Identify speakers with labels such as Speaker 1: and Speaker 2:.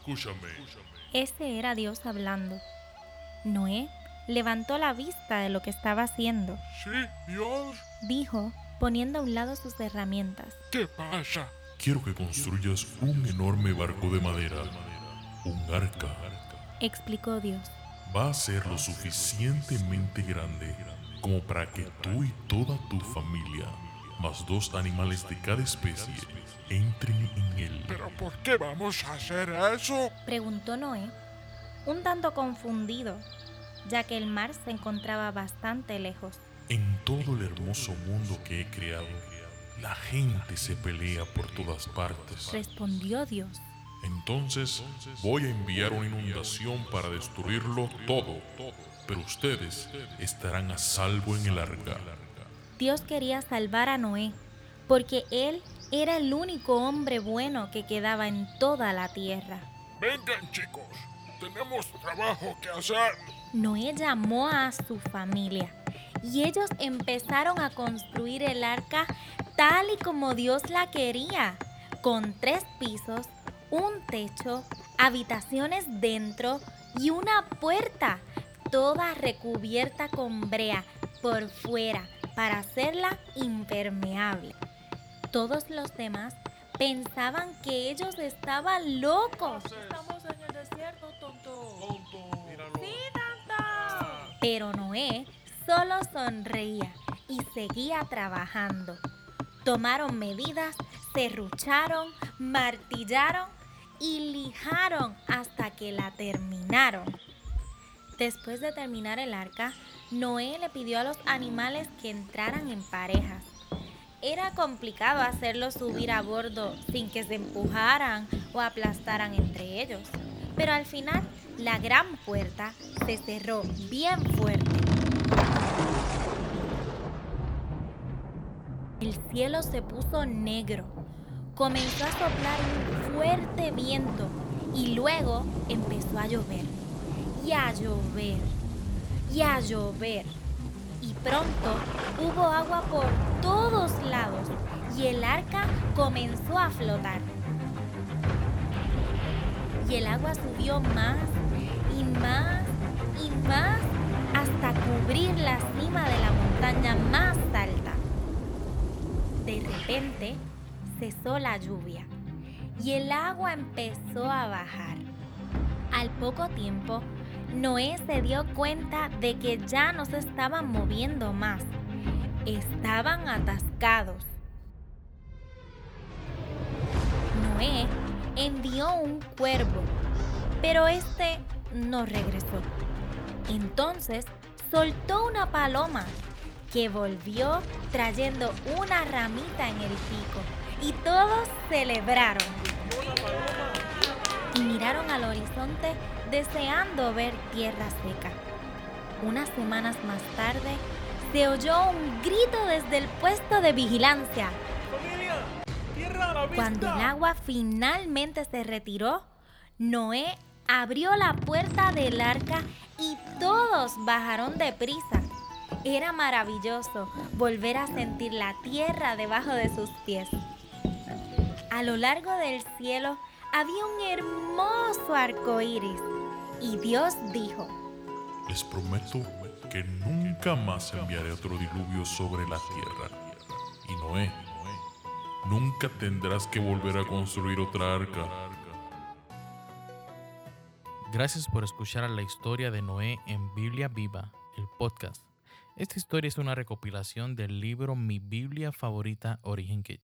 Speaker 1: escúchame.
Speaker 2: Ese era Dios hablando. Noé levantó la vista de lo que estaba haciendo.
Speaker 1: Sí, Dios.
Speaker 2: Dijo, poniendo a un lado sus herramientas.
Speaker 1: ¿Qué pasa?
Speaker 3: Quiero que construyas un enorme barco de madera, un arca.
Speaker 2: Explicó Dios.
Speaker 3: Va a ser lo suficientemente grande como para que tú y toda tu familia, más dos animales de cada especie, entren en él.
Speaker 1: ¿Pero por qué vamos a hacer eso?
Speaker 2: Preguntó Noé, un tanto confundido, ya que el mar se encontraba bastante lejos.
Speaker 3: En todo el hermoso mundo que he creado, la gente se pelea por todas partes.
Speaker 2: Respondió Dios.
Speaker 3: Entonces voy a enviar una inundación para destruirlo todo, pero ustedes estarán a salvo en el arca.
Speaker 2: Dios quería salvar a Noé, porque él era el único hombre bueno que quedaba en toda la tierra.
Speaker 1: Vengan chicos, tenemos trabajo que hacer.
Speaker 2: Noé llamó a su familia y ellos empezaron a construir el arca tal y como Dios la quería, con tres pisos, un techo, habitaciones dentro y una puerta, toda recubierta con brea por fuera para hacerla impermeable. Todos los demás pensaban que ellos estaban locos.
Speaker 4: Estamos en el desierto, tonto. Sí,
Speaker 2: Pero Noé solo sonreía y seguía trabajando. Tomaron medidas, serrucharon, martillaron y lijaron hasta que la terminaron. Después de terminar el arca, Noé le pidió a los animales que entraran en parejas. Era complicado hacerlos subir a bordo sin que se empujaran o aplastaran entre ellos, pero al final la gran puerta se cerró bien fuerte. El cielo se puso negro, comenzó a soplar un fuerte viento y luego empezó a llover y a llover y a llover. Y pronto hubo agua por todos lados y el arca comenzó a flotar. Y el agua subió más y más y más hasta cubrir la cima de la montaña más alta. De repente cesó la lluvia y el agua empezó a bajar. Al poco tiempo, Noé se dio cuenta de que ya no se estaban moviendo más. Estaban atascados. Noé envió un cuervo, pero este no regresó. Entonces soltó una paloma que volvió trayendo una ramita en el pico y todos celebraron. Y miraron al horizonte deseando ver tierra seca. Unas semanas más tarde, se oyó un grito desde el puesto de vigilancia. Cuando el agua finalmente se retiró, Noé abrió la puerta del arca y todos bajaron deprisa. Era maravilloso volver a sentir la tierra debajo de sus pies. A lo largo del cielo había un hermoso arco iris y Dios dijo:
Speaker 3: Les prometo que nunca más enviaré otro diluvio sobre la tierra. Y Noé, nunca tendrás que volver a construir otra arca.
Speaker 5: Gracias por escuchar a la historia de Noé en Biblia Viva, el podcast. Esta historia es una recopilación del libro Mi Biblia Favorita Origen Kit.